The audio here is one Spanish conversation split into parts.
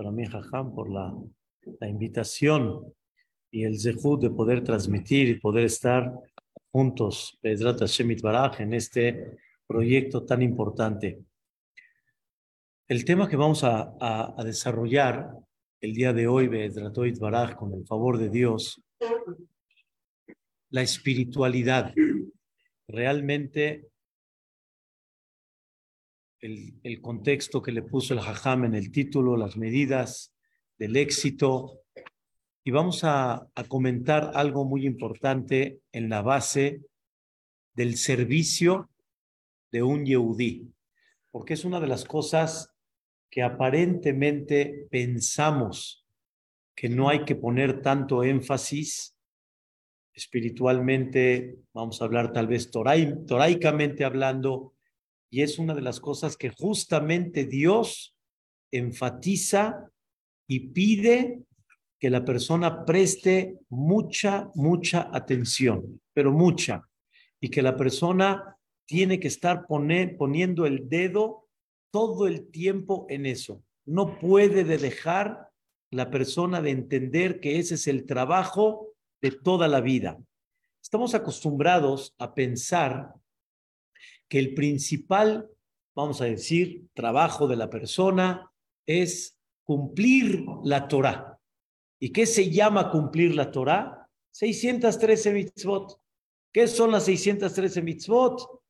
para mí, Jajam, por la, la invitación y el zehut de poder transmitir y poder estar juntos, Pedrat Hashem Baraj, en este proyecto tan importante. El tema que vamos a, a, desarrollar el día de hoy, Pedrat Baraj, con el favor de Dios, la espiritualidad. Realmente el, contexto que le puso el Jajam en el título, las medidas del éxito. Y vamos a, a comentar algo muy importante en la base del servicio de un Yehudí, porque es una de las cosas que aparentemente pensamos que no hay que poner tanto énfasis espiritualmente, vamos a hablar tal vez toraicamente hablando, y es una de las cosas que justamente Dios enfatiza y pide que la persona preste mucha, mucha atención, pero mucha, y que la persona tiene que estar poniendo el dedo todo el tiempo en eso. No puede dejar la persona de entender que ese es el trabajo de toda la vida. Estamos acostumbrados a pensar que el principal, vamos a decir, trabajo de la persona es cumplir la Torah. ¿Y qué se llama cumplir la Torah? 613 mitzvot. ¿Qué son las 613 mitzvot?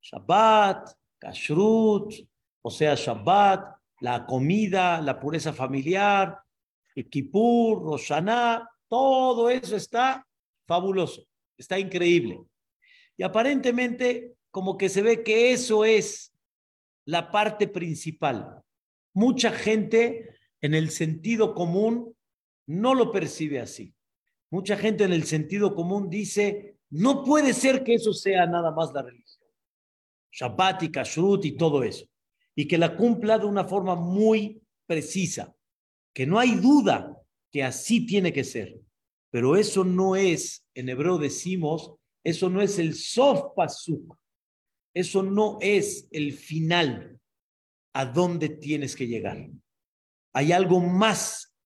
Shabbat, Kashrut, o sea, Shabbat, la comida, la pureza familiar, Kippur, Roshaná, todo eso está fabuloso, está increíble. Y aparentemente como que se ve que eso es la parte principal. Mucha gente en el sentido común no lo percibe así. Mucha gente en el sentido común dice, no puede ser que eso sea nada más la religión. Shabbat y Kashrut y todo eso. Y que la cumpla de una forma muy precisa. Que no hay duda que así tiene que ser. Pero eso no es, en hebreo decimos, eso no es el sof pasuk. Eso no es el final a dónde tienes que llegar. Hay algo más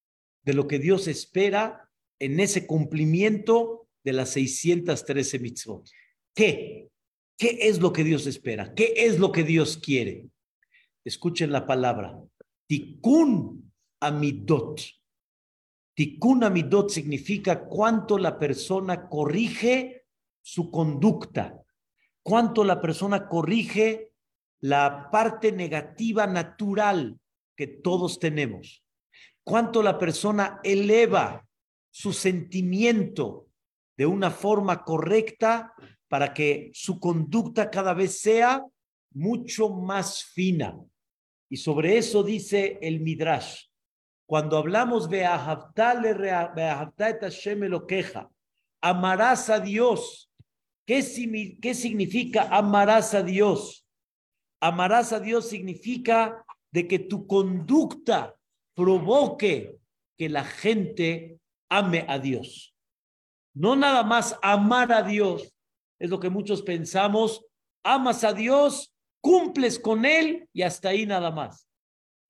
de lo que Dios espera en ese cumplimiento de las 613 mitzvot. ¿Qué? ¿Qué es lo que Dios espera? ¿Qué es lo que Dios quiere? Escuchen la palabra. Tikkun amidot. Tikkun amidot significa cuánto la persona corrige su conducta, cuánto la persona corrige la parte negativa natural que todos tenemos, cuánto la persona eleva su sentimiento de una forma correcta para que su conducta cada vez sea mucho más fina. Y sobre eso dice el Midrash, cuando hablamos de amarás a Dios. ¿Qué, ¿Qué significa amarás a Dios? Amarás a Dios significa de que tu conducta provoque que la gente ame a Dios. No nada más amar a Dios, es lo que muchos pensamos, amas a Dios, cumples con Él y hasta ahí nada más.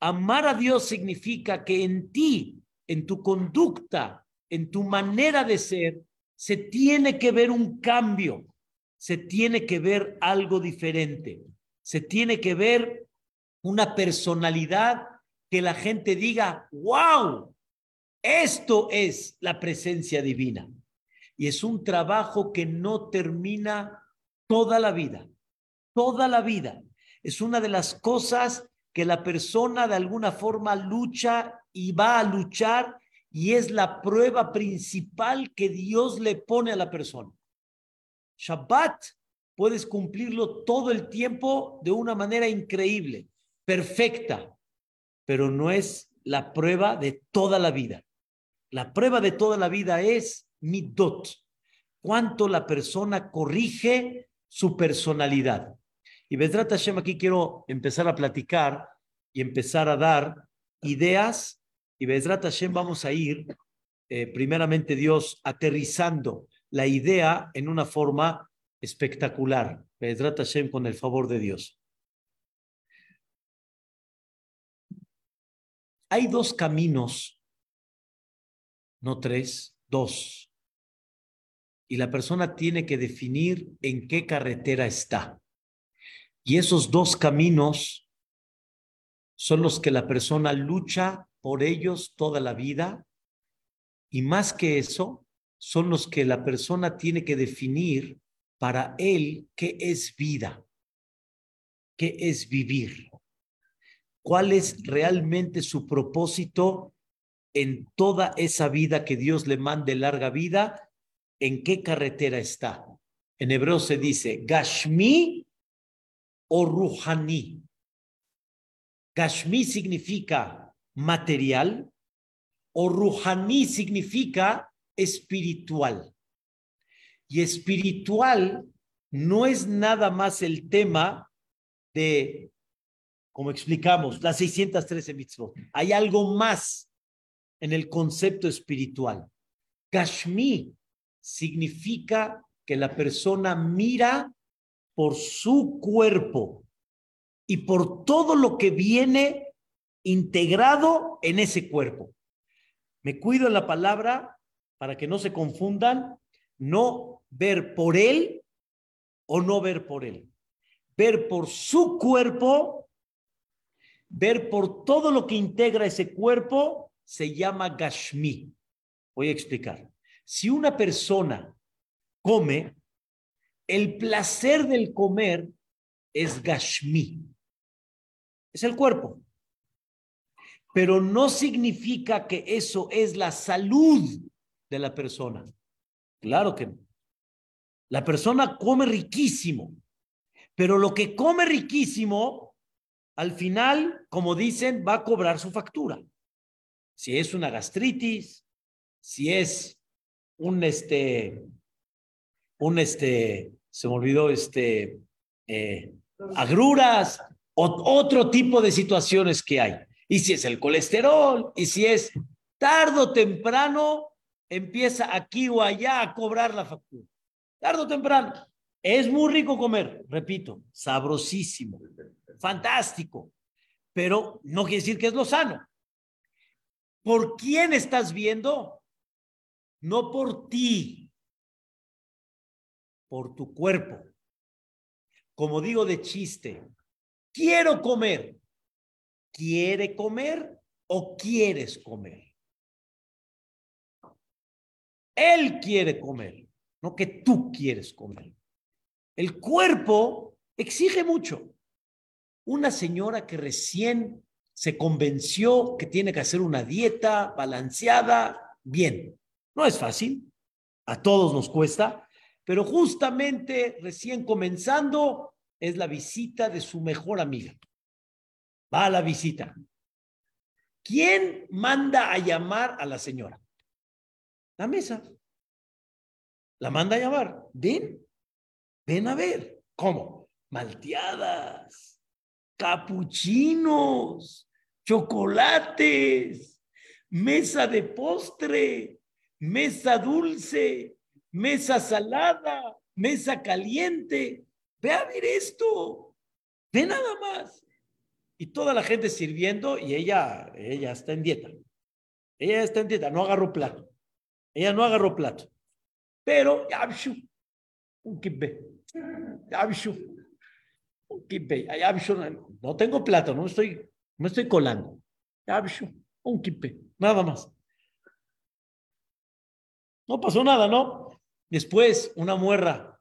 Amar a Dios significa que en ti, en tu conducta, en tu manera de ser, se tiene que ver un cambio, se tiene que ver algo diferente, se tiene que ver una personalidad que la gente diga, wow, esto es la presencia divina. Y es un trabajo que no termina toda la vida, toda la vida. Es una de las cosas que la persona de alguna forma lucha y va a luchar y es la prueba principal que Dios le pone a la persona. Shabbat puedes cumplirlo todo el tiempo de una manera increíble, perfecta, pero no es la prueba de toda la vida. La prueba de toda la vida es midot, cuánto la persona corrige su personalidad. Y Bedrat Hashem, aquí quiero empezar a platicar y empezar a dar ideas. Y Bedrat Hashem vamos a ir, eh, primeramente Dios, aterrizando la idea en una forma espectacular. Bedrat Hashem con el favor de Dios. Hay dos caminos, no tres, dos. Y la persona tiene que definir en qué carretera está. Y esos dos caminos son los que la persona lucha por ellos toda la vida. Y más que eso, son los que la persona tiene que definir para él qué es vida, qué es vivir, cuál es realmente su propósito en toda esa vida que Dios le mande larga vida, en qué carretera está. En hebreo se dice Gashmi o Ruhani. Gashmi significa material o Ruhani significa espiritual. Y espiritual no es nada más el tema de, como explicamos, las 613 mitzvot. Hay algo más en el concepto espiritual. Kashmi significa que la persona mira por su cuerpo y por todo lo que viene integrado en ese cuerpo. Me cuido en la palabra para que no se confundan, no ver por él o no ver por él. Ver por su cuerpo, ver por todo lo que integra ese cuerpo, se llama Gashmi. Voy a explicar. Si una persona come, el placer del comer es Gashmi. Es el cuerpo. Pero no significa que eso es la salud de la persona. Claro que no. La persona come riquísimo, pero lo que come riquísimo, al final, como dicen, va a cobrar su factura. Si es una gastritis, si es un este, un este, se me olvidó este, eh, agruras, o otro tipo de situaciones que hay. Y si es el colesterol, y si es tarde o temprano, empieza aquí o allá a cobrar la factura tarde o temprano. Es muy rico comer, repito, sabrosísimo, fantástico, pero no quiere decir que es lo sano. ¿Por quién estás viendo? No por ti, por tu cuerpo. Como digo de chiste, quiero comer. ¿Quiere comer o quieres comer? Él quiere comer no que tú quieres comer. El cuerpo exige mucho. Una señora que recién se convenció que tiene que hacer una dieta balanceada, bien, no es fácil, a todos nos cuesta, pero justamente recién comenzando es la visita de su mejor amiga. Va a la visita. ¿Quién manda a llamar a la señora? La mesa. La manda a llamar. Ven, ven a ver. ¿Cómo? Malteadas, capuchinos, chocolates, mesa de postre, mesa dulce, mesa salada, mesa caliente. Ve a ver esto. Ve nada más. Y toda la gente sirviendo y ella, ella está en dieta. Ella está en dieta, no agarró plato. Ella no agarró plato. Pero, Yabshu, un kibbé. Yabshu, un. Yabshu, no tengo plato, no estoy, no estoy colando. Yabshu, un kibbé, nada más. No pasó nada, ¿no? Después, una muerra.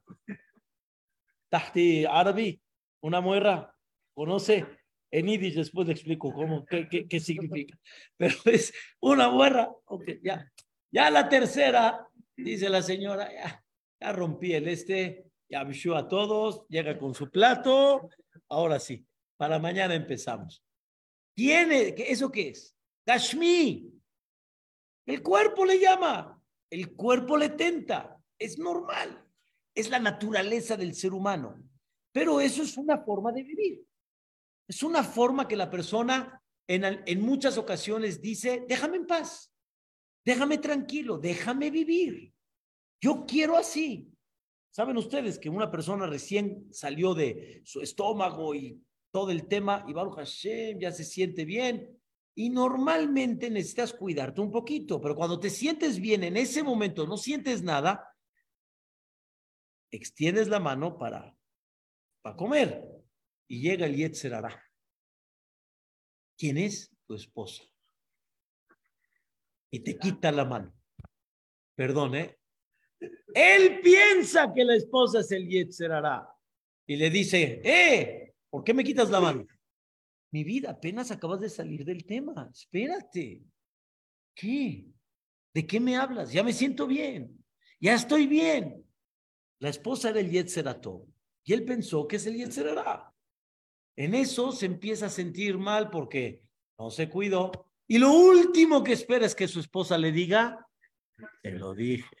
Tahti árabe, una muerra. Conoce en Yiddish, después le explico cómo, qué, qué, qué significa. Pero es una muerra. Ok, ya. Ya la tercera, Dice la señora, ya, ya rompí el este, ya avisó a todos, llega con su plato, ahora sí, para mañana empezamos. ¿Tiene, eso qué es? Kashmi. El cuerpo le llama, el cuerpo le tenta, es normal, es la naturaleza del ser humano, pero eso es una forma de vivir. Es una forma que la persona en, en muchas ocasiones dice, déjame en paz. Déjame tranquilo, déjame vivir. Yo quiero así. Saben ustedes que una persona recién salió de su estómago y todo el tema, y Baruch Hashem ya se siente bien, Y normalmente necesitas cuidarte un poquito, pero cuando te sientes bien en ese momento, no sientes nada, extiendes la mano para, para comer y llega el Yetzerara. ¿Quién es? Tu esposa. Y te quita la mano. Perdón, ¿eh? Él piensa que la esposa es el Yetzerara. Y le dice, eh, ¿por qué me quitas la mano? Mi vida, apenas acabas de salir del tema. Espérate. ¿Qué? ¿De qué me hablas? Ya me siento bien. Ya estoy bien. La esposa era el Yetzerato. Y él pensó que es el Yetzerara. En eso se empieza a sentir mal porque no se cuidó. Y lo último que espera es que su esposa le diga, te lo dije.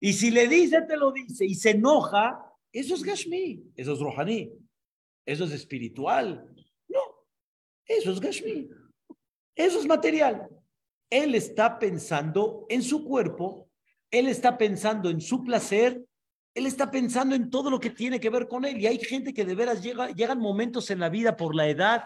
Y si le dice, te lo dice, y se enoja, eso es Gashmi, eso es Rohani, eso es espiritual. No, eso es Gashmi, eso es material. Él está pensando en su cuerpo, él está pensando en su placer, él está pensando en todo lo que tiene que ver con él. Y hay gente que de veras llega, llegan momentos en la vida por la edad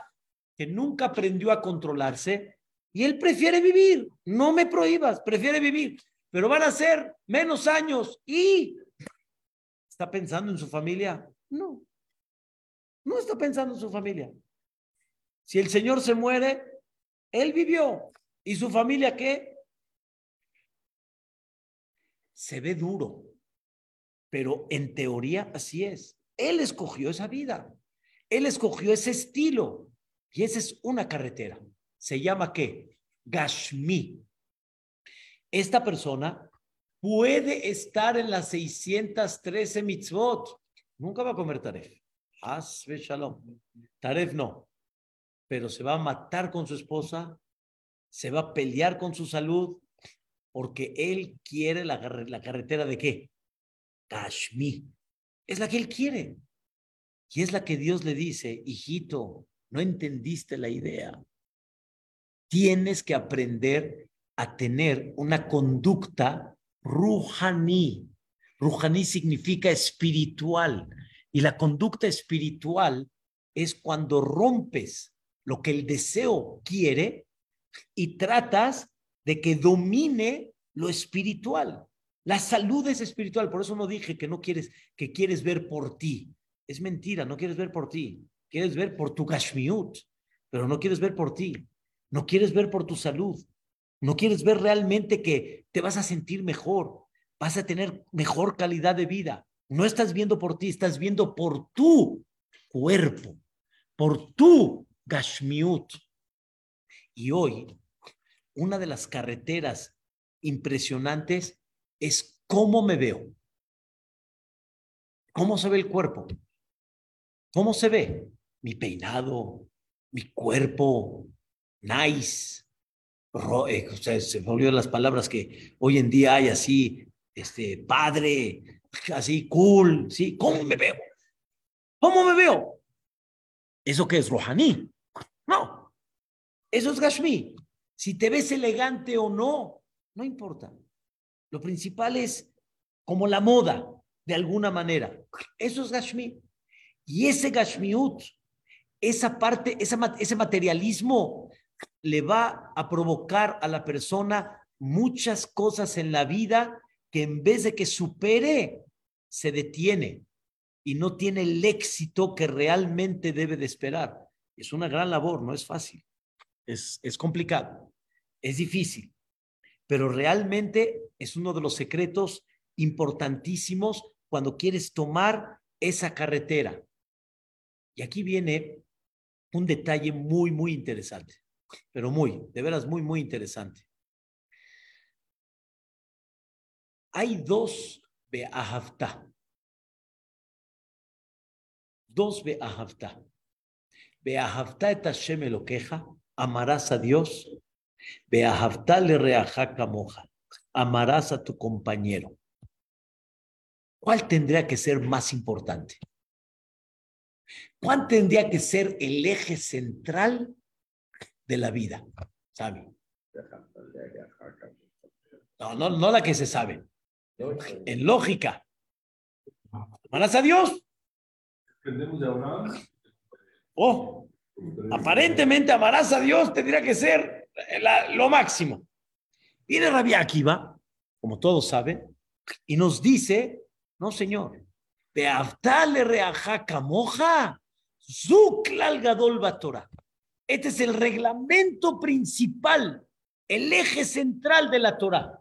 que nunca aprendió a controlarse y él prefiere vivir. No me prohíbas, prefiere vivir pero van a ser menos años y ¿está pensando en su familia? No, no está pensando en su familia. Si el Señor se muere, él vivió. ¿Y su familia qué? Se ve duro, pero en teoría así es. Él escogió esa vida, él escogió ese estilo y esa es una carretera. Se llama qué? Gashmi. Esta persona puede estar en las 613 mitzvot. Nunca va a comer taref. Asve shalom. Taref no. Pero se va a matar con su esposa, se va a pelear con su salud, porque él quiere la carretera de qué? Kashmir. Es la que él quiere. Y es la que Dios le dice, hijito, no entendiste la idea. Tienes que aprender a tener una conducta ruhani. Ruhani significa espiritual. Y la conducta espiritual es cuando rompes lo que el deseo quiere y tratas de que domine lo espiritual. La salud es espiritual, por eso no dije que no quieres, que quieres ver por ti. Es mentira, no quieres ver por ti. Quieres ver por tu gashmiut, pero no quieres ver por ti. No quieres ver por tu salud. No quieres ver realmente que te vas a sentir mejor, vas a tener mejor calidad de vida. No estás viendo por ti, estás viendo por tu cuerpo, por tu gashmiut. Y hoy, una de las carreteras impresionantes es cómo me veo. ¿Cómo se ve el cuerpo? ¿Cómo se ve? Mi peinado, mi cuerpo, nice, eh, se volvió las palabras que hoy en día hay así, este, padre, así, cool, ¿sí? ¿Cómo me veo? ¿Cómo me veo? ¿Eso qué es Rohaní? No, eso es Gashmi. Si te ves elegante o no, no importa. Lo principal es como la moda, de alguna manera. Eso es Gashmi. Y ese Gashmiut, esa parte, ese materialismo le va a provocar a la persona muchas cosas en la vida que en vez de que supere, se detiene y no tiene el éxito que realmente debe de esperar. Es una gran labor, no es fácil, es, es complicado, es difícil, pero realmente es uno de los secretos importantísimos cuando quieres tomar esa carretera. Y aquí viene un detalle muy, muy interesante pero muy, de veras muy, muy interesante. Hay dos Be'ahavta. Dos Be'ahavta. Be'ahavta et Hashem queja, amarás a Dios. Be'ahavta le reaja moja, amarás a tu compañero. ¿Cuál tendría que ser más importante? ¿Cuál tendría que ser el eje central de la vida. ¿Sabe? No, no, no la que se sabe. En lógica. Amarás a Dios. Oh, Aparentemente amarás a Dios tendría que ser lo máximo. Viene Rabbi Akiva, como todos saben, y nos dice, no señor, Beaftale reaja zuklal gadol Torah. Este es el reglamento principal, el eje central de la Torah.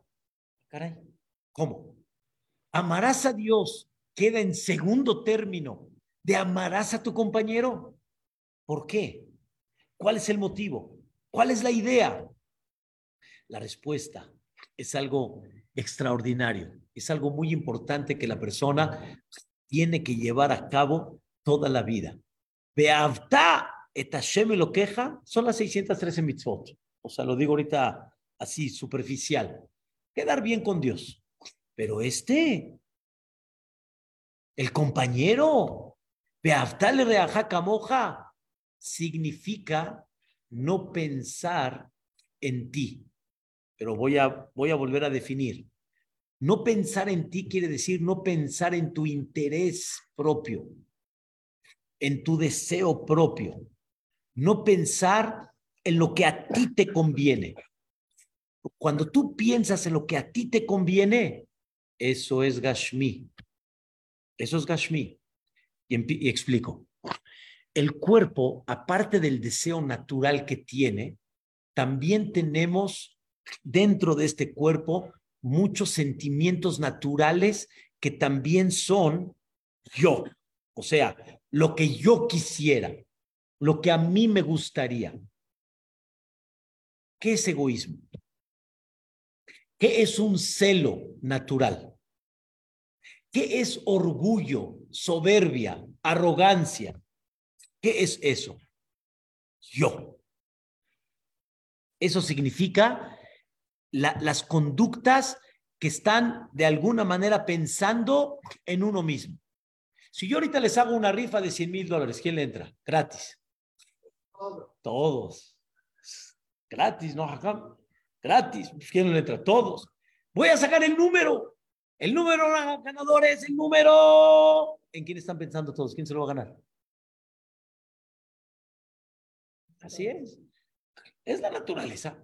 Caray, ¿cómo? Amarás a Dios queda en segundo término de amarás a tu compañero. ¿Por qué? ¿Cuál es el motivo? ¿Cuál es la idea? La respuesta es algo extraordinario, es algo muy importante que la persona tiene que llevar a cabo toda la vida. Beavta et Hashem lo queja, son las 613 mitzvot. O sea, lo digo ahorita así, superficial. Quedar bien con Dios. Pero este, el compañero, Beaftale reaja camoja, significa no pensar en ti. Pero voy a, voy a volver a definir. No pensar en ti quiere decir no pensar en tu interés propio, en tu deseo propio. No pensar en lo que a ti te conviene. Cuando tú piensas en lo que a ti te conviene, eso es Gashmi. Eso es Gashmi. Y, y explico. El cuerpo, aparte del deseo natural que tiene, también tenemos dentro de este cuerpo muchos sentimientos naturales que también son yo. O sea, lo que yo quisiera, lo que a mí me gustaría. ¿Qué es egoísmo? ¿Qué es un celo natural? ¿Qué es orgullo, soberbia, arrogancia? ¿Qué es eso? Yo. Eso significa las conductas que están de alguna manera pensando en uno mismo. Si yo ahorita les hago una rifa de 100 mil dólares, ¿quién le entra? Gratis. Todos. Gratis, ¿no, Gratis. ¿Quién le entra? Todos. Voy a sacar el número. El número ganador es el número. ¿En quién están pensando todos? ¿Quién se lo va a ganar? Así es. Es la naturaleza.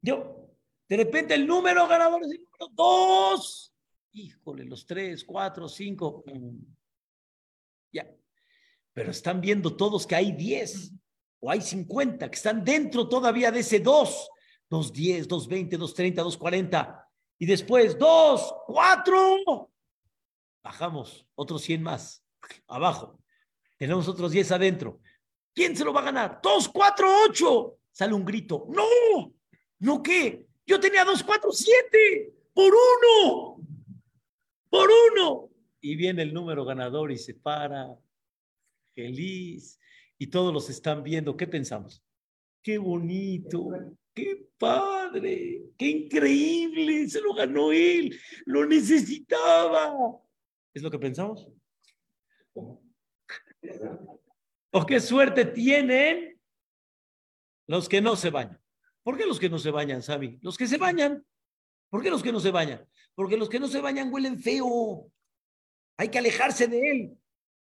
Yo, de repente el número ganador es el número dos. Híjole, los tres, cuatro, cinco. Ya. Pero están viendo todos que hay diez o hay cincuenta que están dentro todavía de ese dos. Dos diez, dos veinte, dos treinta, dos cuarenta. Y después dos, cuatro. Bajamos otros cien más. Abajo. Tenemos otros diez adentro. ¿Quién se lo va a ganar? Dos, cuatro, ocho. Sale un grito. ¡No! ¿No qué? Yo tenía dos, cuatro, siete. Por uno. Por uno. Y viene el número ganador y se para. Feliz. Y todos los están viendo. ¿Qué pensamos? Qué bonito. Qué padre. Qué increíble. Se lo ganó él. Lo necesitaba. ¿Es lo que pensamos? ¿O qué suerte tienen los que no se bañan? ¿Por qué los que no se bañan, Sabi? Los que se bañan. ¿Por qué los que no se bañan? Porque los que no se bañan huelen feo. Hay que alejarse de él.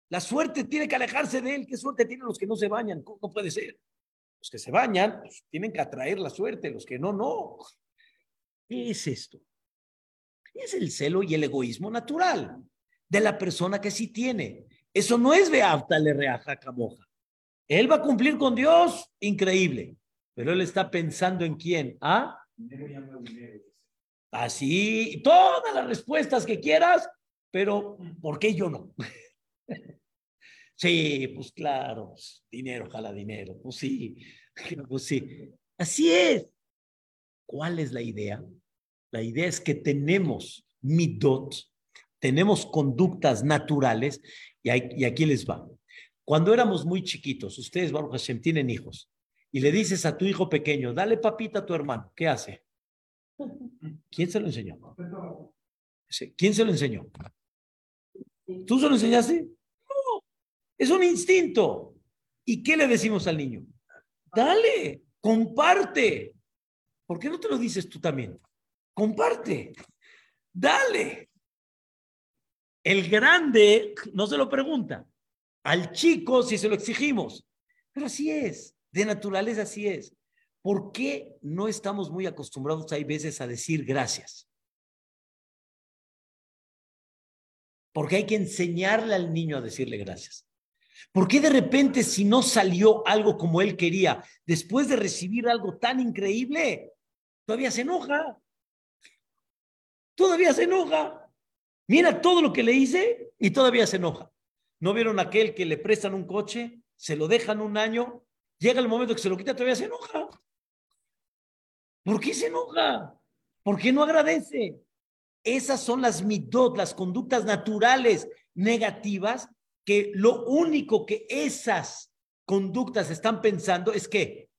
La suerte tiene que alejarse de él. ¿Qué suerte tienen los que no se bañan? ¿Cómo puede ser? Los que se bañan pues, tienen que atraer la suerte, los que no, no. ¿Qué es esto? Es el celo y el egoísmo natural de la persona que sí tiene. Eso no es le reaja camoja. Él va a cumplir con Dios, increíble. Pero él está pensando en quién, ¿ah? Así, todas las respuestas que quieras, pero ¿por qué yo no? sí, pues claro, dinero, jala dinero, pues sí, pues sí. Así es. ¿Cuál es la idea? La idea es que tenemos midot, tenemos conductas naturales, y, y aquí les va. Cuando éramos muy chiquitos, ustedes, Baruch Hashem, tienen hijos, y le dices a tu hijo pequeño, dale papita a tu hermano, ¿qué hace? ¿Quién se lo enseñó? ¿Quién se lo enseñó? ¿Tú se lo enseñaste? No, es un instinto. ¿Y qué le decimos al niño? Dale, comparte. ¿Por qué no te lo dices tú también? Comparte, dale. El grande no se lo pregunta. Al chico si se lo exigimos. Pero así es, de naturaleza así es. ¿Por qué no estamos muy acostumbrados, hay veces, a decir gracias? Porque hay que enseñarle al niño a decirle gracias. ¿Por qué de repente si no salió algo como él quería, después de recibir algo tan increíble, todavía se enoja? Todavía se enoja. Mira todo lo que le hice y todavía se enoja. ¿No vieron aquel que le prestan un coche, se lo dejan un año, llega el momento que se lo quita, todavía se enoja? ¿Por qué se enoja? ¿Por qué no agradece? Esas son las mitot, las conductas naturales negativas, que lo único que esas conductas están pensando es que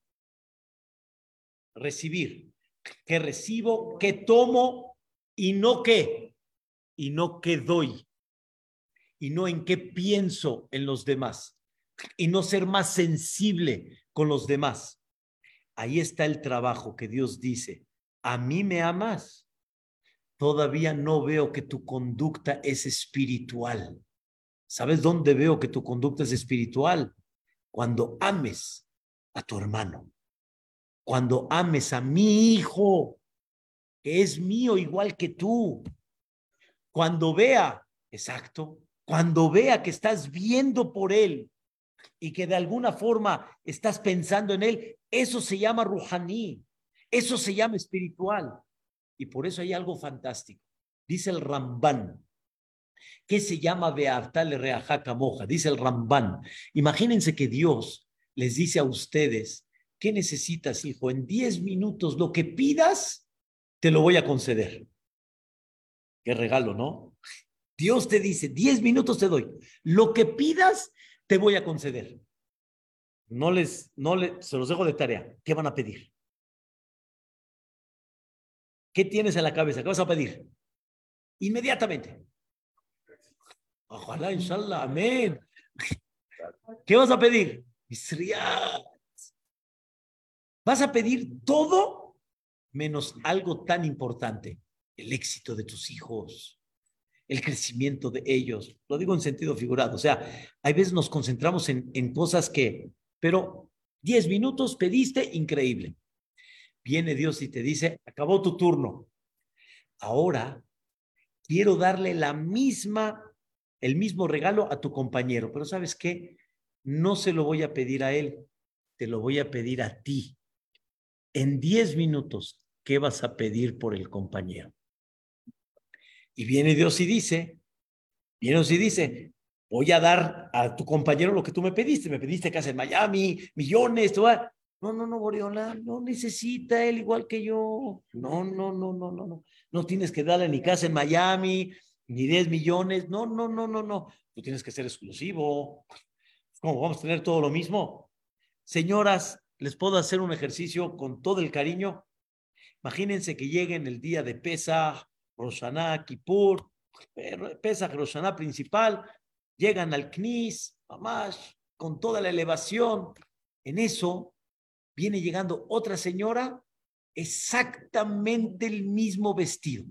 recibir, que recibo, que tomo y no qué, y no qué doy, y no en qué pienso en los demás, y no ser más sensible con los demás. Ahí está el trabajo que Dios dice, a mí me amas, todavía no veo que tu conducta es espiritual. ¿Sabes dónde veo que tu conducta es espiritual? Cuando ames a tu hermano, cuando ames a mi hijo, que es mío igual que tú, cuando vea, exacto, cuando vea que estás viendo por él y que de alguna forma estás pensando en él, eso se llama ruhaní, eso se llama espiritual. Y por eso hay algo fantástico. Dice el Ramban, que se llama Beartal Reajaca Moja, dice el Ramban. Imagínense que Dios les dice a ustedes, ¿qué necesitas, hijo? En 10 minutos lo que pidas, te lo voy a conceder. Qué regalo, ¿no? Dios te dice, 10 minutos te doy. Lo que pidas, te voy a conceder. No les, no les, se los dejo de tarea. ¿Qué van a pedir? ¿Qué tienes en la cabeza? ¿Qué vas a pedir? Inmediatamente. Ojalá, inshallah, amén. ¿Qué vas a pedir? Vas a pedir todo menos algo tan importante, el éxito de tus hijos, el crecimiento de ellos. Lo digo en sentido figurado. O sea, hay veces nos concentramos en, en cosas que, pero 10 minutos pediste, increíble. Viene Dios y te dice, acabó tu turno. Ahora quiero darle la misma el mismo regalo a tu compañero, pero ¿sabes qué? No se lo voy a pedir a él, te lo voy a pedir a ti. En 10 minutos, ¿qué vas a pedir por el compañero? Y viene Dios y dice, viene Dios y dice, voy a dar a tu compañero lo que tú me pediste, me pediste casa en Miami, millones, todo. No, no, no, Boriola, no necesita él igual que yo. No, no, no, no, no, no. No tienes que darle ni casa en Miami, ni 10 millones. No, no, no, no, no. Tú tienes que ser exclusivo. ¿Cómo vamos a tener todo lo mismo? Señoras, les puedo hacer un ejercicio con todo el cariño. Imagínense que lleguen el día de Pesach, Roshaná, Kippur, Pesach, Roshaná principal, llegan al Knis, Mamash, con toda la elevación. En eso viene llegando otra señora, exactamente el mismo vestido.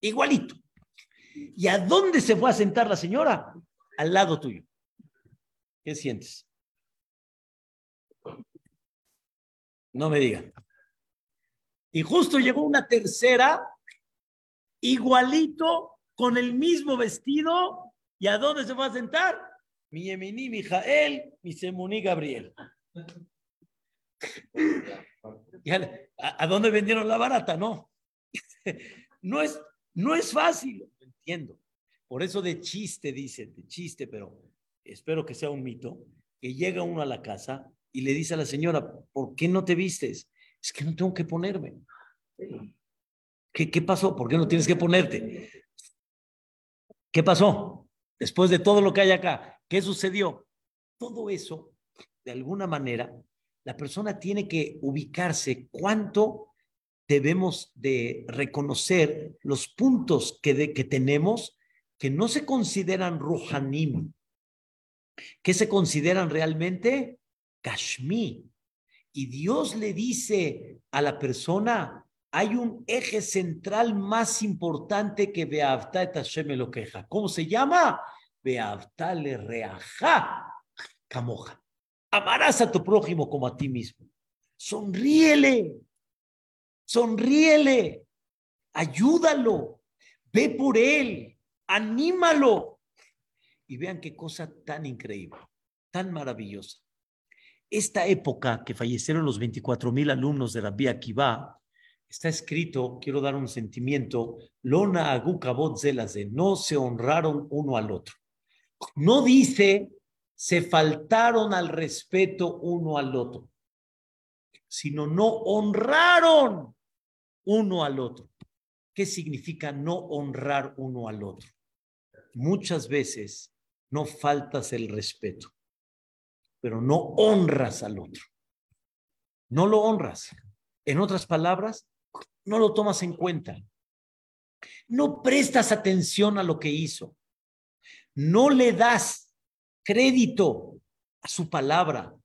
Igualito. ¿Y a dónde se fue a sentar la señora? Al lado tuyo. ¿Qué sientes? No me digan. Y justo llegó una tercera, igualito, con el mismo vestido. ¿Y a dónde se fue a sentar? Mi Yemini, mi Jael, mi Semuní Gabriel. ¿A, ¿A dónde vendieron la barata? No. No es, no es fácil, entiendo. Por eso de chiste, dicen, de chiste, pero espero que sea un mito, que llega uno a la casa y le dice a la señora, ¿por qué no te vistes? Es que no tengo que ponerme. ¿Qué, qué pasó? ¿Por qué no tienes que ponerte? ¿Qué pasó? Después de todo lo que hay acá, ¿qué sucedió? Todo eso, de alguna manera, la persona tiene que ubicarse cuánto debemos de reconocer los puntos que, que tenemos que no se consideran ruhanim, que se consideran realmente kashmi. Y Dios le dice a la persona, hay un eje central más importante que Beavta et Hashem lo queja. ¿Cómo se llama? Beavta le reaja camoja. Amarás a tu prójimo como a ti mismo. Sonríele, sonríele, ayúdalo, ve por él, anímalo. Y vean qué cosa tan increíble, tan maravillosa. Esta época que fallecieron los 24 mil alumnos de la Vía Akiva, está escrito, quiero dar un sentimiento, Lona Agukabot de no se honraron uno al otro. No dice se faltaron al respeto uno al otro, sino no honraron uno al otro. ¿Qué significa no honrar uno al otro? Muchas veces no faltas el respeto, pero no honras al otro. No lo honras. En otras palabras, no lo tomas en cuenta. No prestas atención a lo que hizo. No le das crédito a su palabra.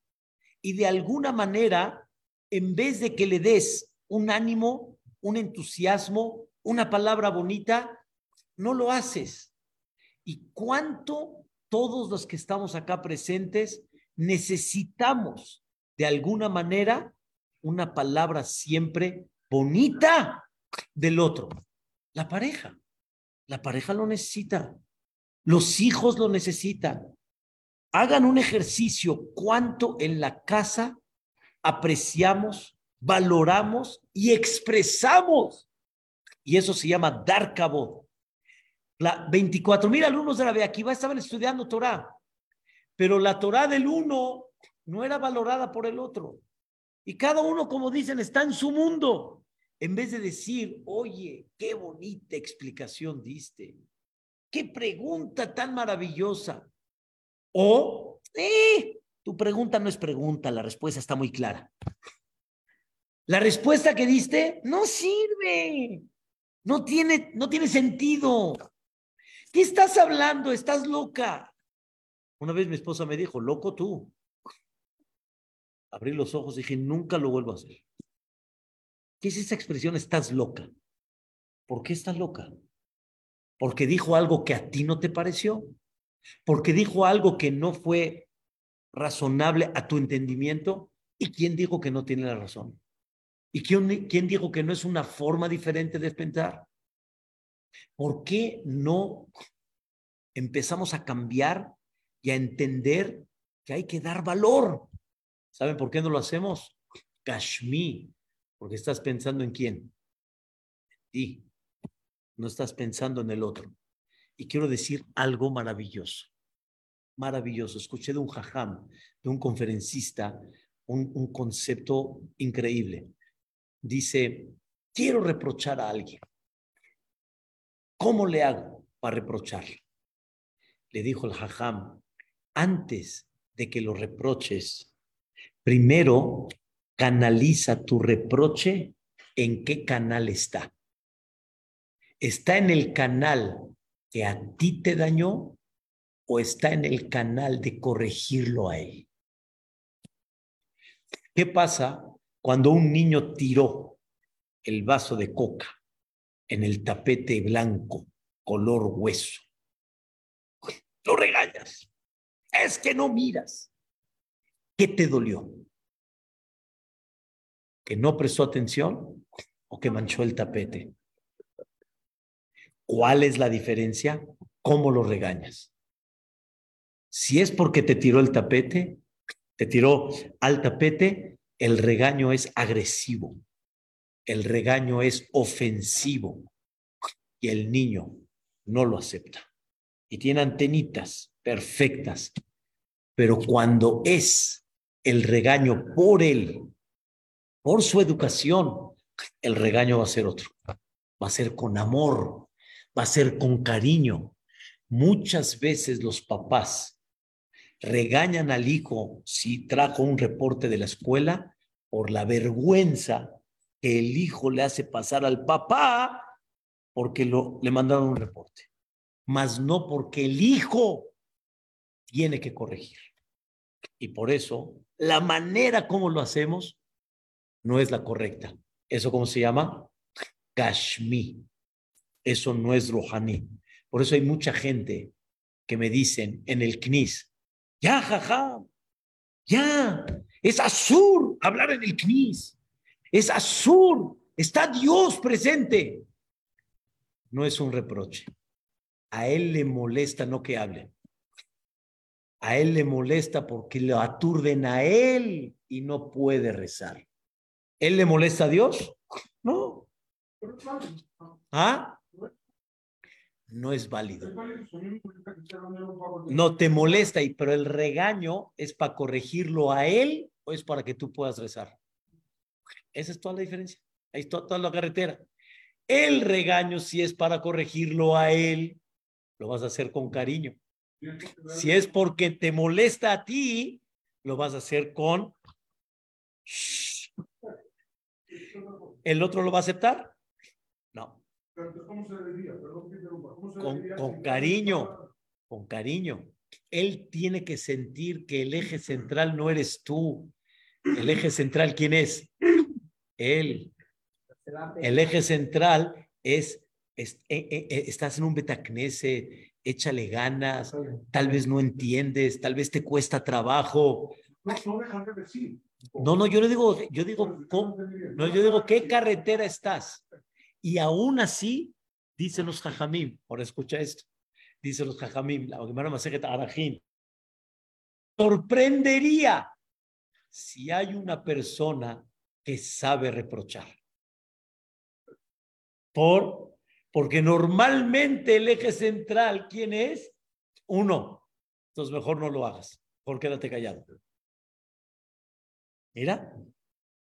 Y de alguna manera, en vez de que le des un ánimo, un entusiasmo, una palabra bonita, no lo haces. ¿Y cuánto todos los que estamos acá presentes necesitamos de alguna manera una palabra siempre bonita del otro? La pareja. La pareja lo necesita. Los hijos lo necesitan. Hagan un ejercicio cuánto en la casa apreciamos, valoramos y expresamos. Y eso se llama dar cabo. La 24 mil alumnos de la Beaquiva estaban estudiando Torah, pero la Torah del uno no era valorada por el otro. Y cada uno, como dicen, está en su mundo. En vez de decir, oye, qué bonita explicación diste, qué pregunta tan maravillosa. O, eh, tu pregunta no es pregunta, la respuesta está muy clara. La respuesta que diste no sirve, no tiene, no tiene sentido. ¿Qué estás hablando? Estás loca. Una vez mi esposa me dijo, loco tú. Abrí los ojos y dije, nunca lo vuelvo a hacer. ¿Qué es esa expresión? Estás loca. ¿Por qué estás loca? Porque dijo algo que a ti no te pareció porque dijo algo que no fue razonable a tu entendimiento. ¿Y quién dijo que no tiene la razón? ¿Y quién, quién dijo que no es una forma diferente de pensar? ¿Por qué no empezamos a cambiar y a entender que hay que dar valor? ¿Saben por qué no lo hacemos? Kashmir, porque estás pensando en quién. Y no estás pensando en el otro. Y quiero decir algo maravilloso, maravilloso. Escuché de un jajam, de un conferencista, un, un concepto increíble. Dice, quiero reprochar a alguien. ¿Cómo le hago para reprocharle? Le dijo el jajam, antes de que lo reproches, primero canaliza tu reproche en qué canal está. Está en el canal que a ti te dañó o está en el canal de corregirlo a él. ¿Qué pasa cuando un niño tiró el vaso de coca en el tapete blanco, color hueso? Lo regañas. Es que no miras. ¿Qué te dolió? ¿Que no prestó atención o que manchó el tapete? ¿Cuál es la diferencia? ¿Cómo lo regañas? Si es porque te tiró el tapete, te tiró al tapete, el regaño es agresivo, el regaño es ofensivo y el niño no lo acepta. Y tiene antenitas perfectas, pero cuando es el regaño por él, por su educación, el regaño va a ser otro, va a ser con amor, va a ser con cariño. Muchas veces los papás regañan al hijo si trajo un reporte de la escuela por la vergüenza que el hijo le hace pasar al papá porque lo, le mandaron un reporte, mas no porque el hijo tiene que corregir. Y por eso la manera como lo hacemos no es la correcta. ¿Eso cómo se llama? Kashmi. Eso no es Rohaní. Por eso hay mucha gente que me dicen en el CNIS, ya, jaja, Ya, es azul hablar en el CNIS. Es azul. Está Dios presente. No es un reproche. A él le molesta no que hablen. A él le molesta porque lo aturden a él y no puede rezar. ¿Él le molesta a Dios? No. ¿Ah? No es válido. No te molesta, pero el regaño es para corregirlo a él o es para que tú puedas rezar. Esa es toda la diferencia. Ahí está toda la carretera. El regaño, si es para corregirlo a él, lo vas a hacer con cariño. Si es porque te molesta a ti, lo vas a hacer con... ¿El otro lo va a aceptar? No. Con, con cariño, con cariño. Él tiene que sentir que el eje central no eres tú. El eje central, ¿quién es? Él. El eje central es, es eh, eh, eh, estás en un betacnese, échale ganas, tal vez no entiendes, tal vez te cuesta trabajo. No, no, yo no digo, yo digo, no, yo digo, ¿qué carretera estás? Y aún así, dicen los jajamim, ahora escucha esto, dicen los jajamim, la Gemara Arajim, sorprendería si hay una persona que sabe reprochar. Por porque normalmente el eje central, ¿quién es? Uno. Entonces mejor no lo hagas, mejor quédate callado. Mira,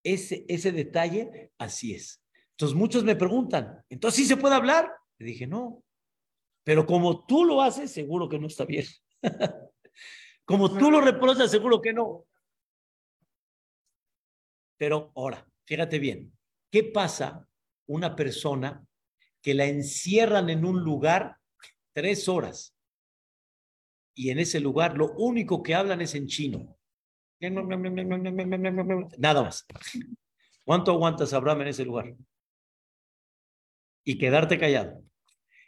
ese, ese detalle así es. Entonces muchos me preguntan, ¿entonces sí se puede hablar? Le dije, no. Pero como tú lo haces, seguro que no está bien. como tú lo reprochas, seguro que no. Pero ahora, fíjate bien, ¿qué pasa una persona que la encierran en un lugar tres horas y en ese lugar lo único que hablan es en chino. Nada más. ¿Cuánto aguantas, Abraham, en ese lugar? Y quedarte callado.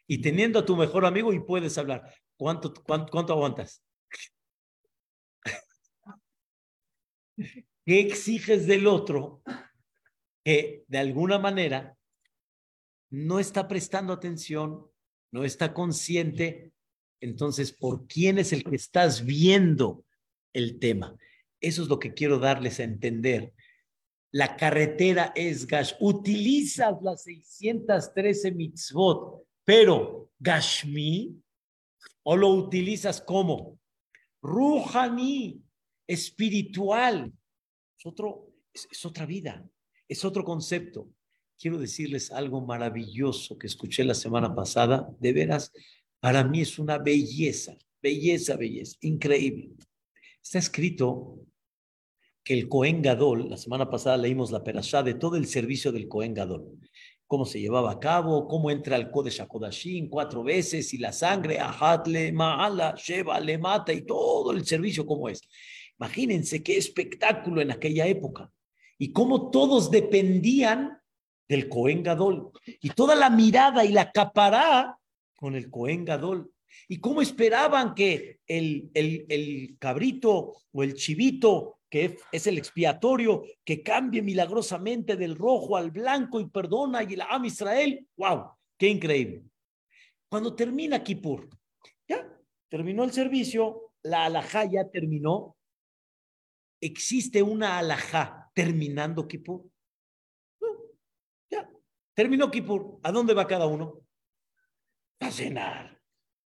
Y teniendo a tu mejor amigo y puedes hablar. ¿Cuánto, cuánto, cuánto aguantas? ¿Qué exiges del otro que de alguna manera no está prestando atención, no está consciente, entonces, ¿por quién es el que estás viendo el tema? Eso es lo que quiero darles a entender. La carretera es Gash. Utilizas las 613 mitzvot, pero Gashmi, o lo utilizas como Ruhani, espiritual. Es, otro, es otra vida, es otro concepto quiero decirles algo maravilloso que escuché la semana pasada. De veras, para mí es una belleza, belleza, belleza, increíble. Está escrito que el Cohen Gadol, la semana pasada leímos la perashá de todo el servicio del Cohen Gadol, cómo se llevaba a cabo, cómo entra al Kodesh HaKodashim cuatro veces y la sangre, ahatle, maala, sheva, le mata y todo el servicio como es. Imagínense qué espectáculo en aquella época y cómo todos dependían del Cohen Gadol. Y toda la mirada y la capará con el Cohen Gadol. ¿Y cómo esperaban que el, el, el cabrito o el chivito, que es el expiatorio, que cambie milagrosamente del rojo al blanco y perdona y la ama Israel? ¡Wow! ¡Qué increíble! Cuando termina Kippur, ya terminó el servicio, la alajá ya terminó. ¿Existe una alajá terminando Kippur? Terminó Kippur. ¿A dónde va cada uno? A cenar.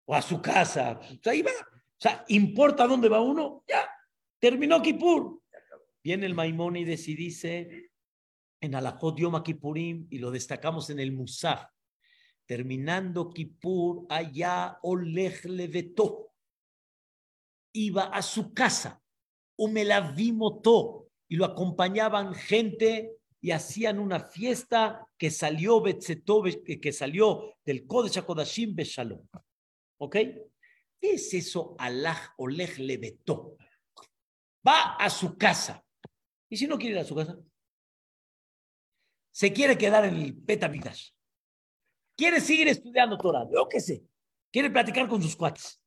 O a su casa. O sea, ahí va. O sea, ¿importa dónde va uno? Ya. Terminó Kippur. Viene el Maimónides y dice en Alajot Yom Kippurim y lo destacamos en el Musaf. Terminando Kippur, allá Oleg Levetó. Iba a su casa. Umelavimotó. Y lo acompañaban gente y hacían una fiesta que salió que salió del Kodesh HaKodashim Beshalom. ¿Ok? ¿Qué es eso Allah Oleg Levetó? Va a su casa. ¿Y si no quiere ir a su casa? Se quiere quedar en el Betamidash. Quiere seguir estudiando Torah, yo qué sé. Quiere platicar con sus cuates.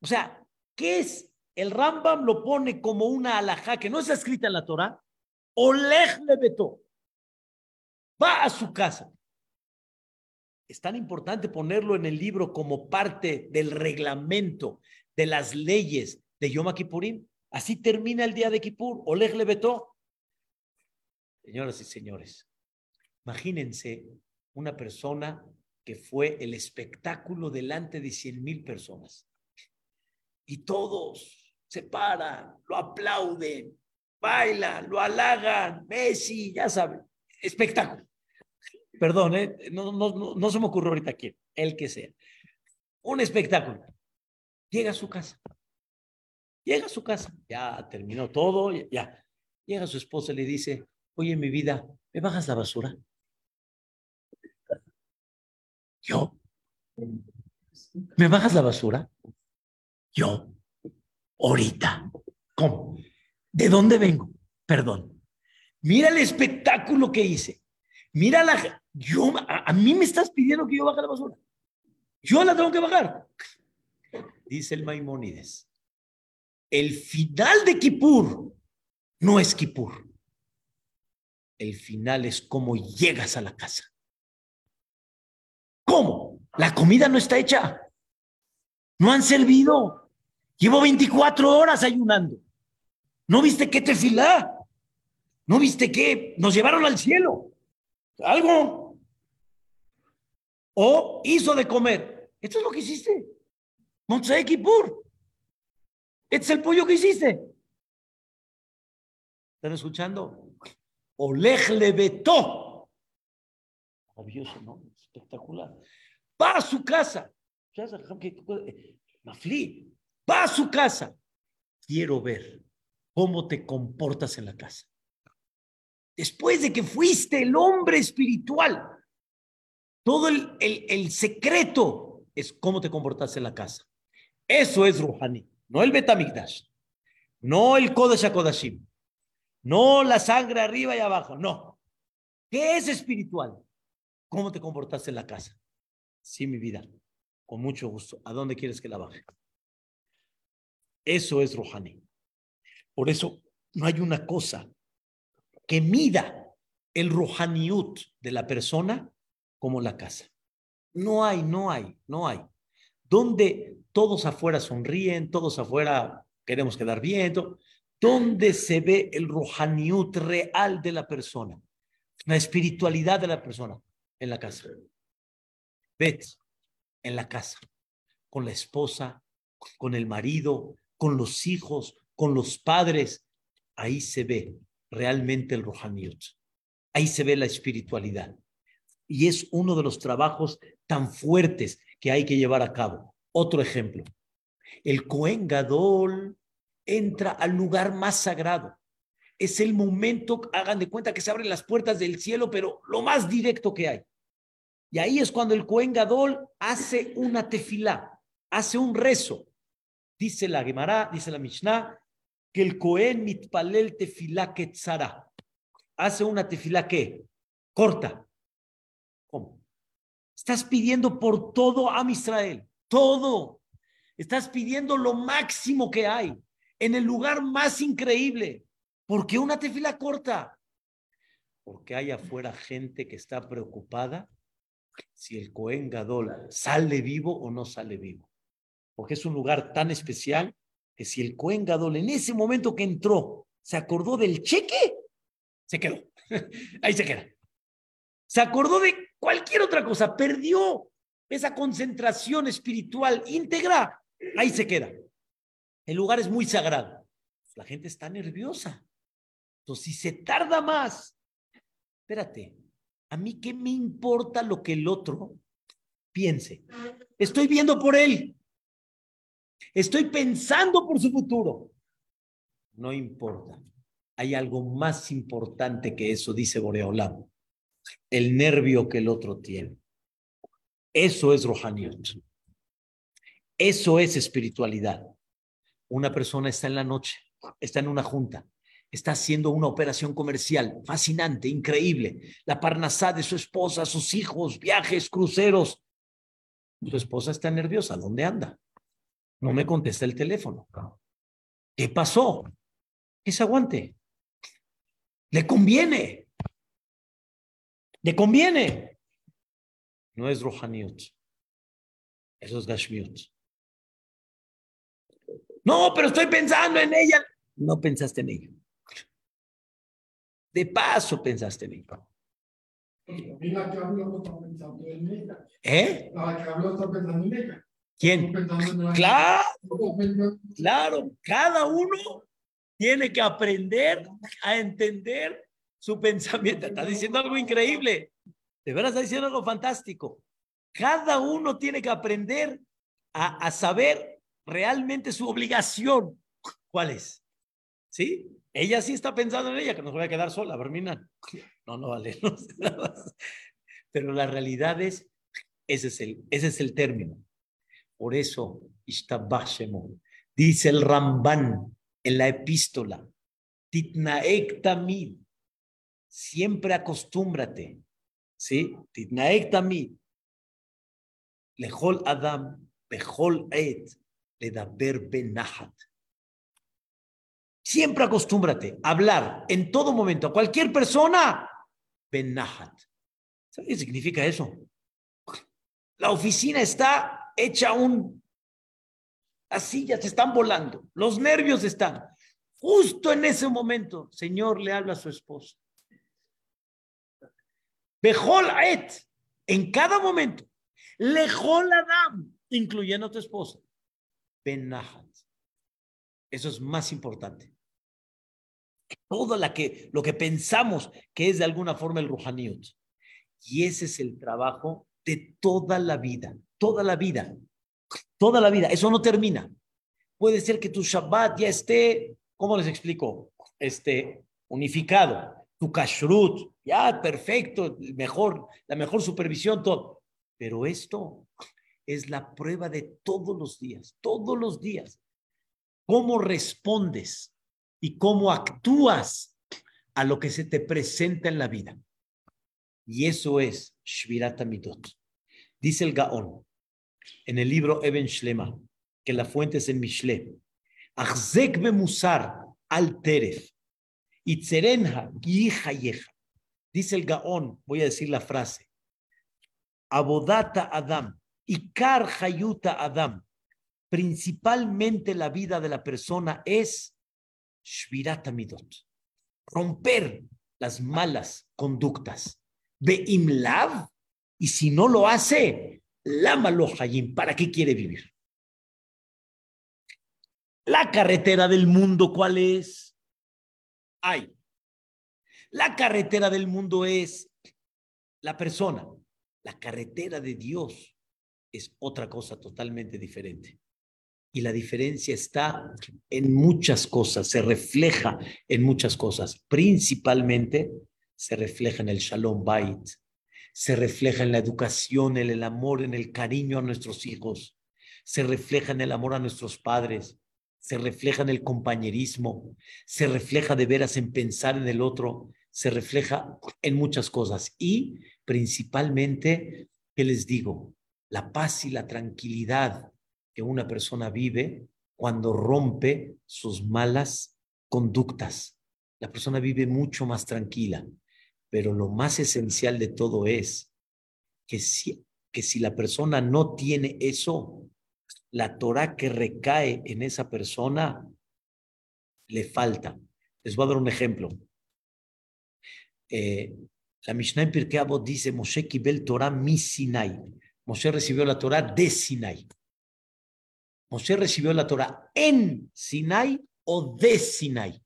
O sea, ¿qué es el Rambam lo pone como una alajá que no está escrita en la Torah. Oleg le vetó. Va a su casa. Es tan importante ponerlo en el libro como parte del reglamento, de las leyes de Yom Kippurim. Así termina el día de Kippur. Oleg le vetó. Señoras y señores, imagínense una persona que fue el espectáculo delante de cien mil personas. Y todos se paran, lo aplauden, bailan, lo halagan, Messi, ya saben, espectáculo. Perdón, ¿eh? no, no, no, se me ocurrió ahorita quién, el que sea. Un espectáculo. Llega a su casa. Llega a su casa. Ya terminó todo, ya. Llega su esposa y le dice, oye, mi vida, ¿me bajas la basura? Yo. ¿Me bajas la basura? Yo. Ahorita. ¿Cómo? ¿De dónde vengo? Perdón. Mira el espectáculo que hice. Mira la... Yo, a, mí me estás pidiendo que yo baje la basura. Yo la tengo que bajar. Dice el Maimónides. El final de Kippur no es Kippur. El final es cómo llegas a la casa. ¿Cómo? La comida no está hecha. No han servido. Llevo 24 horas ayunando. ¿No viste qué tefilá? ¿No viste qué? Nos llevaron al cielo. Algo. O hizo de comer. Esto es lo que hiciste. Montse Kippur. Este es el pollo que hiciste. ¿Están escuchando? Oleg le vetó. Maravilloso, ¿no? espectacular. Va a su casa. Mafli, va a su casa. Quiero ver cómo te comportas en la casa. Después de que fuiste el hombre espiritual, todo el, el, secreto es cómo te comportas en la casa. Eso es Ruhani, no el Betamigdash, no el Kodesh HaKodashim, no la sangre arriba y abajo, no. ¿Qué es espiritual? ¿Cómo te comportaste en la casa? Sí, mi vida, con mucho gusto. ¿A dónde quieres que la baje? Eso es Rohani. Por eso no hay una cosa que mida el Rohaniut de la persona como la casa. No hay, no hay, no hay. Donde todos afuera sonríen, todos afuera queremos quedar bien, ¿dónde se ve el Rohaniut real de la persona? La espiritualidad de la persona en la casa. Bet en la casa, con la esposa, con el marido, con los hijos, con los padres. Ahí se ve realmente el Rohaniot. Ahí se ve la espiritualidad. Y es uno de los trabajos tan fuertes que hay que llevar a cabo. Otro ejemplo. El Cohen Gadol entra al lugar más sagrado es el momento, hagan de cuenta que se abren las puertas del cielo, pero lo más directo que hay. Y ahí es cuando el Cohen Gadol hace una tefilá, hace un rezo. Dice la Gemara, dice la Mishnah, que el Cohen mitpalel tefilá ketzara. Hace una tefilá que corta. ¿Cómo? Estás pidiendo por todo a Israel, todo. Estás pidiendo lo máximo que hay, en el lugar más increíble. ¿Por qué una tefila corta? Porque hay afuera gente que está preocupada si el Cohen Gadol sale vivo o no sale vivo. Porque es un lugar tan especial que si el Cohen Gadol en ese momento que entró se acordó del cheque, se quedó. Ahí se queda. Se acordó de cualquier otra cosa, perdió esa concentración espiritual íntegra, ahí se queda. El lugar es muy sagrado. La gente está nerviosa. Entonces, si se tarda más, espérate, a mí qué me importa lo que el otro piense. Estoy viendo por él. Estoy pensando por su futuro. No importa. Hay algo más importante que eso, dice Boreolam. El nervio que el otro tiene. Eso es Rohaniot. Eso es espiritualidad. Una persona está en la noche, está en una junta, está haciendo una operación comercial fascinante, increíble. La parnasá de su esposa, sus hijos, viajes, cruceros. Su esposa está nerviosa. ¿Dónde anda? No me contesta el teléfono. ¿Qué pasó? Que se aguante. Le conviene. Le conviene. No es Rohaniut. Eso es Gashmiut. No, pero estoy pensando en ella. No pensaste en ella. De paso pensaste en ella. ¿Eh? ¿Quién? Claro, claro, cada uno tiene que aprender a entender su pensamiento. Está diciendo algo increíble. De verdad está diciendo algo fantástico. Cada uno tiene que aprender a, a saber realmente su obligación. ¿Cuál es? ¿Sí? Ella sí está pensando en ella, que nos voy a quedar sola, Bermina. No, no vale. Pero la realidad es, ese es el, ese es el término. Por eso, dice el Ramban en la epístola, Titnaek tamid, siempre acostúmbrate, ¿sí? Titnaek tamid, lejol adam, bejol et, ledaber benahat. Siempre acostúmbrate a hablar en todo momento a cualquier persona, benahat. ¿Sabes qué significa eso? La oficina está hecha un... Las sillas están volando, los nervios están. Justo en ese momento, Señor le habla a su esposa. Bejol et, en cada momento. Lejol Adam, incluyendo a tu esposa. Ben Eso es más importante. Todo la que, lo que pensamos que es de alguna forma el Ruhaniut. Y ese es el trabajo de toda la vida, toda la vida, toda la vida. Eso no termina. Puede ser que tu Shabbat ya esté, ¿cómo les explico? Este, unificado. Tu kashrut, ya perfecto, mejor, la mejor supervisión, todo. Pero esto es la prueba de todos los días, todos los días. ¿Cómo respondes y cómo actúas a lo que se te presenta en la vida? Y eso es Shvirat Amidot. Dice el Gaón en el libro Eben Shlema, que la fuente es en Mishle. Achzek musar al teref. Itzerenha yeja. Dice el Gaón, voy a decir la frase. Abodata Adam, Ikar Hayuta Adam. Principalmente la vida de la persona es Shvirat Amidot. Romper las malas conductas imlav y si no lo hace, lámalo Hayim. ¿Para qué quiere vivir? La carretera del mundo, ¿cuál es? Hay. La carretera del mundo es la persona. La carretera de Dios es otra cosa totalmente diferente. Y la diferencia está en muchas cosas, se refleja en muchas cosas, principalmente se refleja en el Shalom Bait, se refleja en la educación, en el amor, en el cariño a nuestros hijos, se refleja en el amor a nuestros padres, se refleja en el compañerismo, se refleja de veras en pensar en el otro, se refleja en muchas cosas y principalmente, ¿qué les digo? La paz y la tranquilidad que una persona vive cuando rompe sus malas conductas. La persona vive mucho más tranquila. Pero lo más esencial de todo es que si, que si la persona no tiene eso, la Torah que recae en esa persona le falta. Les voy a dar un ejemplo. Eh, la Mishnah en Pirkei Avot dice, Moshe kibel Torah mi Sinai. Moshe recibió la Torah de Sinai. Moshe recibió la Torah en Sinai o de Sinai.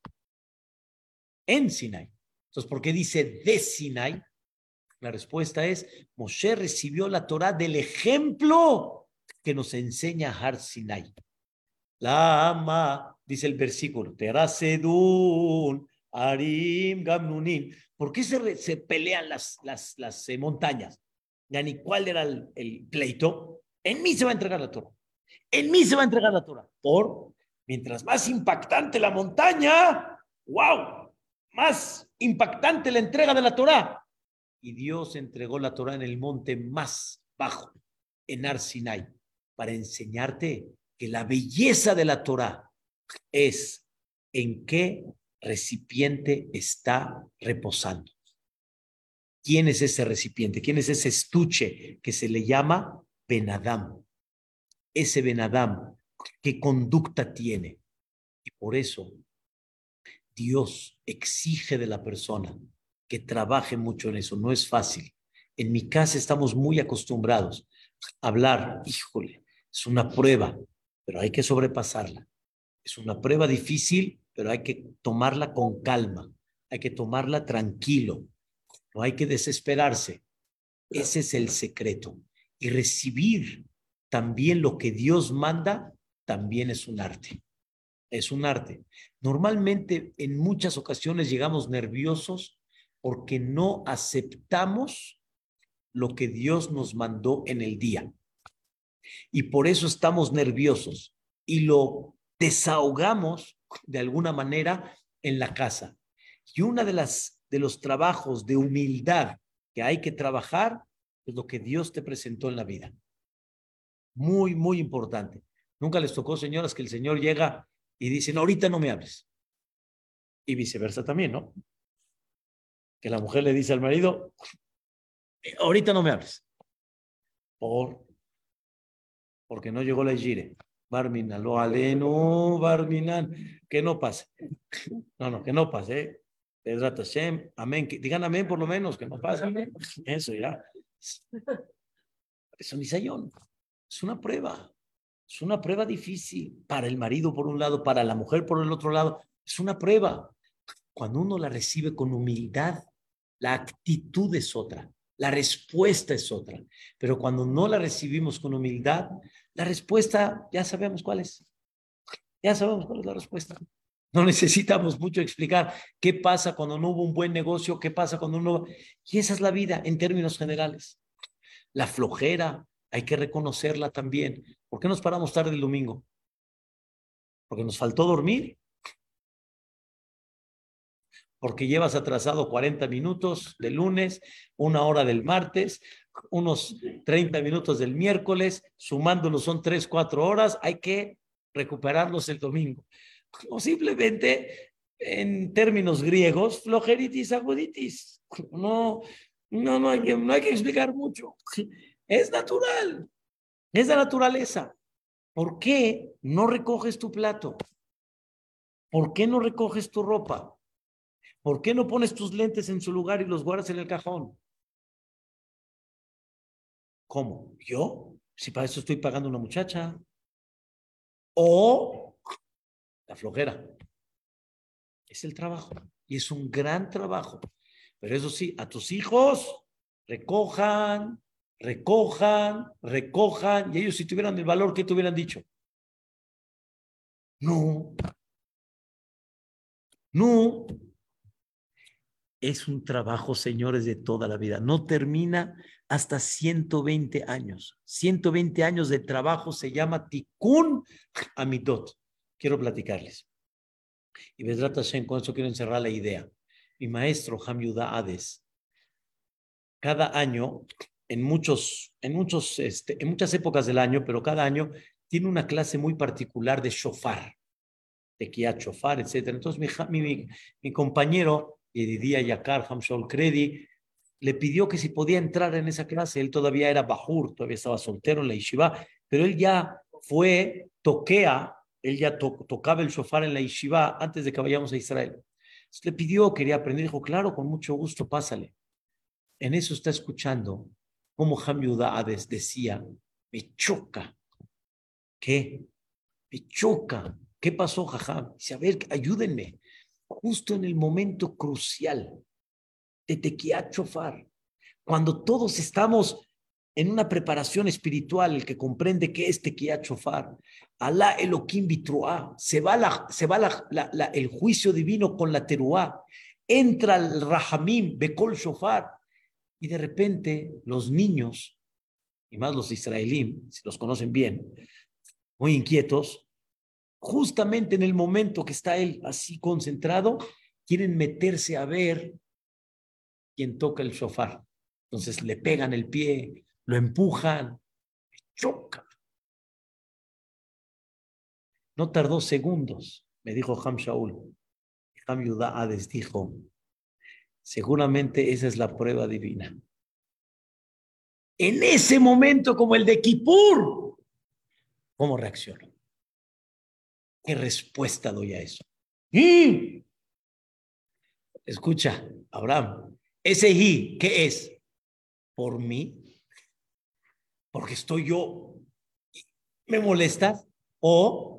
En Sinai. Entonces, ¿por qué dice de Sinai? La respuesta es, Moshe recibió la Torah del ejemplo que nos enseña Har Sinai. La ama, dice el versículo, Terasedun, Arim, Gamnunim. ¿Por qué se, pelean las, las, las eh, montañas? ni cuál era el, el, pleito. En mí se va a entregar la Torah. En mí se va a entregar la Torah. Por, mientras más impactante la montaña, wow, más impactante la entrega de la Torá. Y Dios entregó la Torá en el monte más bajo, en Arsinai, para enseñarte que la belleza de la Torá es en qué recipiente está reposando. ¿Quién es ese recipiente? ¿Quién es ese estuche que se le llama Benadam? Ese Benadam, ¿qué conducta tiene? Y por eso Dios exige de la persona que trabaje mucho en eso. No es fácil. En mi casa estamos muy acostumbrados a hablar, híjole, es una prueba, pero hay que sobrepasarla. Es una prueba difícil, pero hay que tomarla con calma, hay que tomarla tranquilo, no hay que desesperarse. Ese es el secreto. Y recibir también lo que Dios manda también es un arte. Es un arte. Normalmente en muchas ocasiones llegamos nerviosos porque no aceptamos lo que Dios nos mandó en el día. Y por eso estamos nerviosos y lo desahogamos de alguna manera en la casa. Y una de las de los trabajos de humildad que hay que trabajar es lo que Dios te presentó en la vida. Muy, muy importante. Nunca les tocó, señoras, que el Señor llega y dice, no, ahorita no me hables. Y viceversa también, ¿no? Que la mujer le dice al marido, ahorita no me hables. Por, porque no llegó la gire. Barmina, lo aleno, Barminan, que no pase. No, no, que no pase. ¿eh? amén. Digan amén por lo menos, que no pase. Eso ya. Es un isayón. Es una prueba. Es una prueba difícil para el marido por un lado, para la mujer por el otro lado. Es una prueba. Cuando uno la recibe con humildad, la actitud es otra, la respuesta es otra. Pero cuando no la recibimos con humildad, la respuesta ya sabemos cuál es. Ya sabemos cuál es la respuesta. No necesitamos mucho explicar qué pasa cuando no hubo un buen negocio, qué pasa cuando uno... Y esa es la vida en términos generales. La flojera, hay que reconocerla también. ¿Por qué nos paramos tarde el domingo? Porque nos faltó dormir. Porque llevas atrasado 40 minutos del lunes, una hora del martes, unos 30 minutos del miércoles, sumándolos son 3, 4 horas, hay que recuperarlos el domingo o simplemente en términos griegos, flojeritis aguditis. No, no, no hay, que, no hay que explicar mucho. Es natural, es la naturaleza. ¿Por qué no recoges tu plato? ¿Por qué no recoges tu ropa? ¿Por qué no pones tus lentes en su lugar y los guardas en el cajón? ¿Cómo? ¿Yo? Si para eso estoy pagando una muchacha. O la flojera. Es el trabajo. Y es un gran trabajo. Pero eso sí, a tus hijos recojan, recojan, recojan. Y ellos si tuvieran el valor, ¿qué te hubieran dicho? No. No. Es un trabajo, señores, de toda la vida. No termina hasta 120 años. 120 años de trabajo se llama tikkun amitot quiero platicarles. Y Vedrat Hashem, con eso quiero encerrar la idea. Mi maestro, Ham Hades, cada año, en, muchos, en, muchos, este, en muchas épocas del año, pero cada año, tiene una clase muy particular de shofar, kiat shofar, etc. Entonces, mi, mi, mi compañero, Yedidia Yakar Hamshol Kredi, le pidió que si podía entrar en esa clase. Él todavía era Bajur, todavía estaba soltero en la yeshiva, pero él ya fue toquea él ya tocaba el shofar en la yeshiva antes de que vayamos a Israel. le pidió, quería aprender, dijo, claro, con mucho gusto, pásale. En eso está escuchando Ham Hades decía, me choca. ¿Qué? Me choca. ¿Qué pasó, Jajam? Dice, a ver, ayúdenme. Justo en el momento crucial de Tequiat Shofar, cuando todos estamos en una preparación espiritual, el que comprende que este Tequiat Shofar, Alá Elohim Bitruá, se va, la, se va la, el juicio divino con la Teruá, entra el Rahamim, Bekol Shofar, y de repente los niños, y más los israelíes, si los conocen bien, muy inquietos, justamente en el momento que está él así concentrado, quieren meterse a ver quién toca el shofar. Entonces le pegan el pie, lo empujan, choca. No tardó segundos. me dijo Ham Shaul. Ham Yudá Hades dijo, seguramente esa es la prueba divina. En ese momento, como el de Kippur, ¿cómo reacciono? ¿Qué respuesta doy a eso? ¡Y! Escucha, Abraham, ese y, ¿qué es? ¿Por mí? ¿Porque estoy yo? ¿Me molestas? ¿O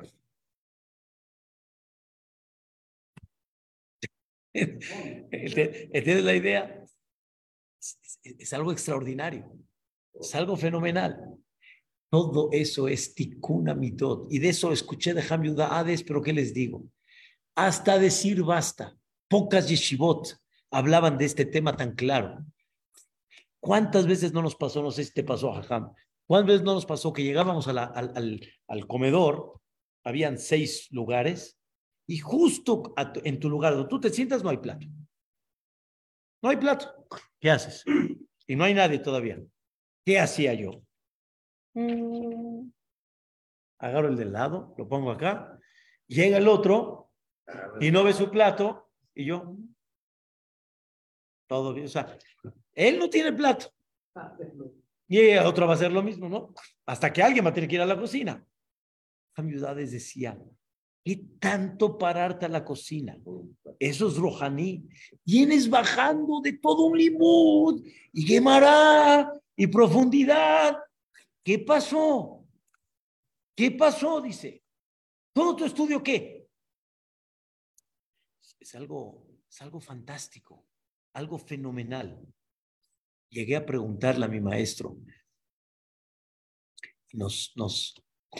¿Entiendes la idea? Es, algo extraordinario, es algo fenomenal. Todo eso es tikuna mitot. Y de eso escuché de Hamiuda Hades, pero ¿qué les digo? Hasta decir basta. Pocas yeshivot hablaban de este tema tan claro. ¿Cuántas veces no nos pasó? No sé si te pasó, Jajam. ¿Cuántas veces no nos pasó que llegábamos al, al comedor? Habían seis lugares y justo en tu lugar donde tú te sientas no hay plato. No hay plato. ¿Qué haces? Y no hay nadie todavía. ¿Qué hacía yo? Mm. Agarro el del lado, lo pongo acá, llega el otro y no ve su plato y yo. Todo bien. O sea, él no tiene plato. Y otro va a hacer lo mismo, ¿no? Hasta que alguien va a tener que ir a la cocina. Amidades decía, ¿Qué tanto pararte a la cocina? Eso es rojaní. Vienes bajando de todo un limud y quemará y profundidad. ¿Qué pasó? ¿Qué pasó? Dice. ¿Todo tu estudio qué? Es algo, es algo fantástico, algo fenomenal. Llegué a preguntarle a mi maestro. Nos, nos,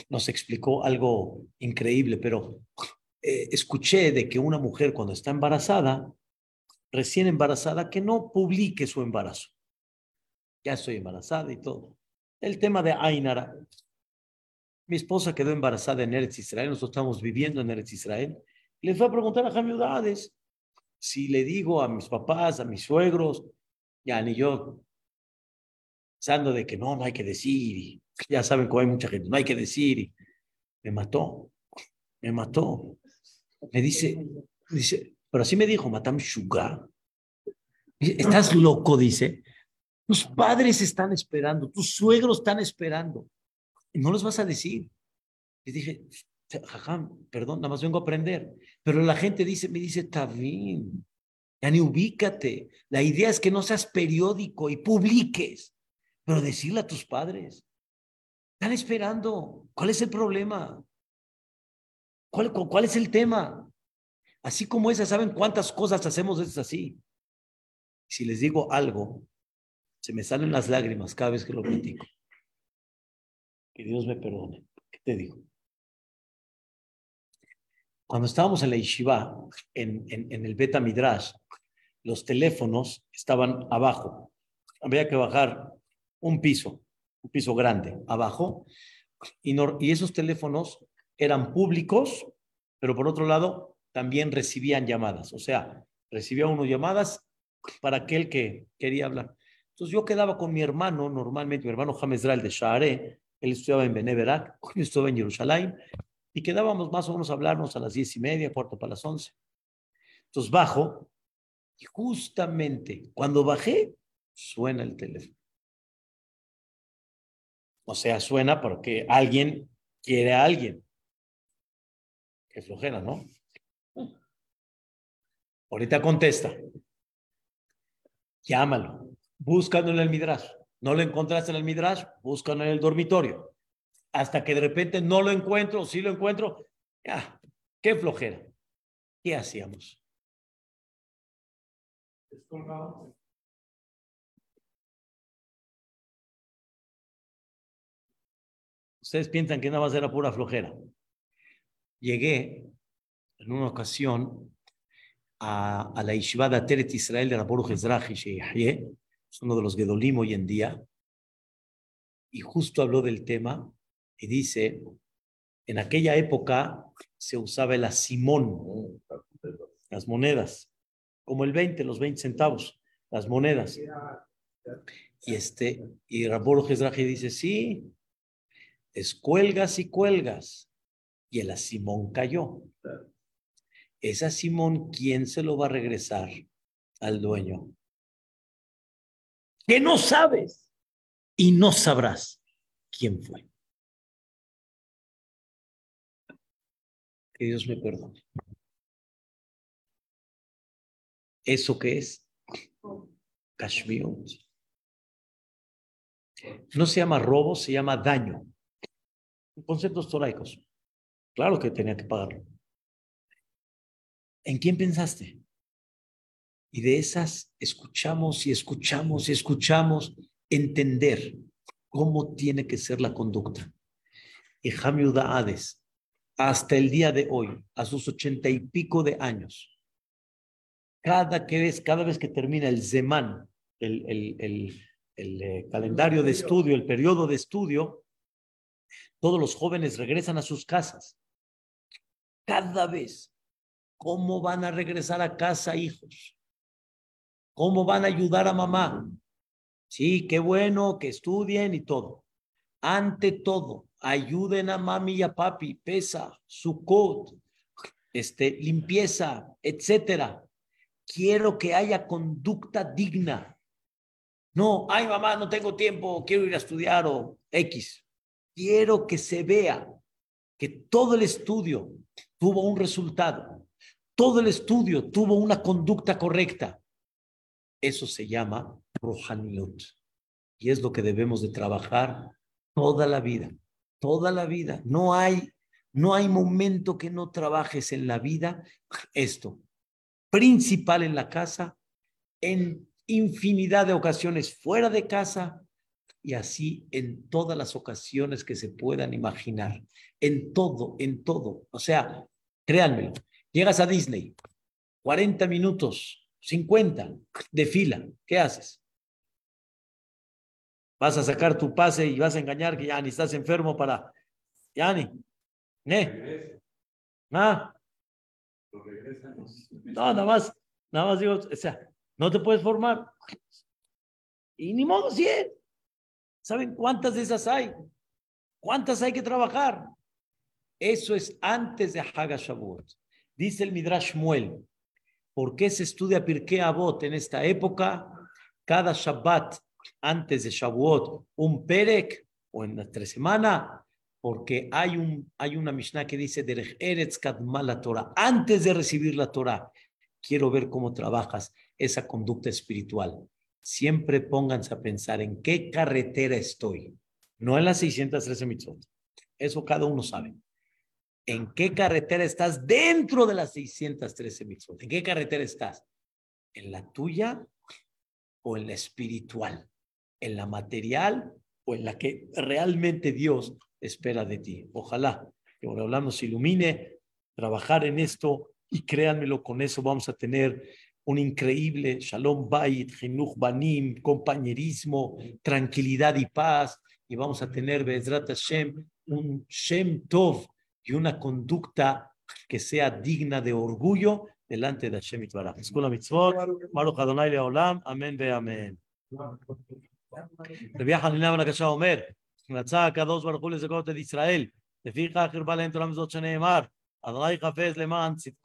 nos explicó algo increíble, pero eh, escuché de que una mujer cuando está embarazada, recién embarazada, que no publique su embarazo. Ya estoy embarazada y todo. El tema de Ainara. Mi esposa quedó embarazada en Eretz Israel, nosotros estamos viviendo en Eretz Israel. Le fue a preguntar a Jamiudades si le digo a mis papás, a mis suegros, ya ni yo, pensando de que no, no hay que decir, ya saben cómo hay mucha gente, no hay que decir. me mató, me mató. Me dice, dice, pero así me dijo, Matam Shuga. Estás loco, dice. Tus padres están esperando, tus suegros están esperando. No los vas a decir. Le dije, jajam, perdón, nada más vengo a aprender. Pero la gente dice, me dice, está bien. Ya ni ubícate. La idea es que no seas periódico y publiques, pero decirle a tus padres. Están esperando. ¿Cuál es el problema? ¿Cuál, es el tema? Así como esa, ¿saben cuántas cosas hacemos es así? Si les digo algo, se me salen las lágrimas cada vez que lo platico. Que Dios me perdone. ¿Qué te digo? Cuando estábamos en la Yeshiva, en, en, en el Beta Midrash, los teléfonos estaban abajo. Había que bajar un piso un piso grande abajo, y, y esos teléfonos eran públicos, pero por otro lado también recibían llamadas, o sea, recibía uno llamadas para aquel que quería hablar. Entonces yo quedaba con mi hermano, normalmente mi hermano James Dral de Share, él estudiaba en Beneverak, yo estaba en Jerusalén, y quedábamos más o menos a hablarnos a las diez y media, cuarto para las once. Entonces bajo, y justamente cuando bajé, suena el teléfono. O sea, suena porque alguien quiere a alguien. Qué flojera, ¿no? Ahorita contesta. Llámalo. Búscalo en el Midrash. No lo encontraste en el Midrash, búscalo en el dormitorio. Hasta que de repente no lo encuentro, si lo encuentro, ya, qué flojera. ¿Qué hacíamos? Ustedes piensan que nada más era pura flojera. Llegué en una ocasión a, a la Yeshiva de Ateret Israel de la Ezrahi es uno de los Gedolim hoy en día, y justo habló del tema y dice, en aquella época se usaba el asimón, las monedas, como el 20, los 20 centavos, las monedas. Y este, y Rabor dice, sí, es cuelgas y cuelgas. Y el asimón cayó. esa Simón, ¿quién se lo va a regresar al dueño? Que no sabes y no sabrás quién fue. Que Dios me perdone. ¿Eso qué es? Kashmir. No se llama robo, se llama daño. Conceptos toraicos. Claro que tenía que pagarlo. ¿En quién pensaste? Y de esas escuchamos y escuchamos y escuchamos entender cómo tiene que ser la conducta. Y Jamiuda Hades, hasta el día de hoy, a sus ochenta y pico de años, cada, que vez, cada vez que termina el Zeman, el, el, el, el eh, calendario de estudio, el periodo de estudio, todos los jóvenes regresan a sus casas. Cada vez. ¿Cómo van a regresar a casa, hijos? ¿Cómo van a ayudar a mamá? Sí, qué bueno que estudien y todo. Ante todo, ayuden a mami y a papi, pesa, su este, limpieza, etcétera. Quiero que haya conducta digna. No, ay mamá, no tengo tiempo, quiero ir a estudiar o X. Quiero que se vea que todo el estudio tuvo un resultado, todo el estudio tuvo una conducta correcta. Eso se llama Rohaniut. Y es lo que debemos de trabajar toda la vida, toda la vida. No hay, no hay momento que no trabajes en la vida esto. Principal en la casa, en infinidad de ocasiones fuera de casa y así en todas las ocasiones que se puedan imaginar. En todo, en todo. O sea, créanme, llegas a Disney, 40 minutos, 50 de fila, ¿qué haces? Vas a sacar tu pase y vas a engañar que ya ni estás enfermo para... Ya ni. ¿Eh? ¿Ah? No, nada más, nada más digo, o sea, no te puedes formar. Y ni modo si es. ¿Saben cuántas de esas hay? ¿Cuántas hay que trabajar? Eso es antes de Hagashavuot. Dice el Midrash Muel. ¿Por qué se estudia Pirkei Avot en esta época? Cada Shabbat antes de Shavuot, un Perek o en la tres semanas, porque hay, un, hay una Mishnah que dice Derech Eretz la Torah. Antes de recibir la Torah, quiero ver cómo trabajas esa conducta espiritual. Siempre pónganse a pensar en qué carretera estoy, no en las 613 mitzvot. Eso cada uno sabe. ¿En qué carretera estás dentro de las 613 mitzvot? ¿En qué carretera estás? ¿En la tuya o en la espiritual? ¿En la material o en la que realmente Dios espera de ti? Ojalá que hablamos se ilumine, trabajar en esto y créanmelo, con eso vamos a tener un increíble Shalom Bait, Jinuch Banim, compañerismo, tranquilidad y paz. Y vamos a tener Bezrat Hashem, un Shem Tov y una conducta que sea digna de orgullo delante de Hashem Itbaraj. Escuela Mitzvot, Baruch Adonai Leolam, Amén ve Amén. רבי חנינא בן הקשה אומר, רצה הקדוש ברוך הוא לזכות את ישראל, לפיכך הרבה להם תורה מזאת שנאמר, אדוני חפץ למען צדקו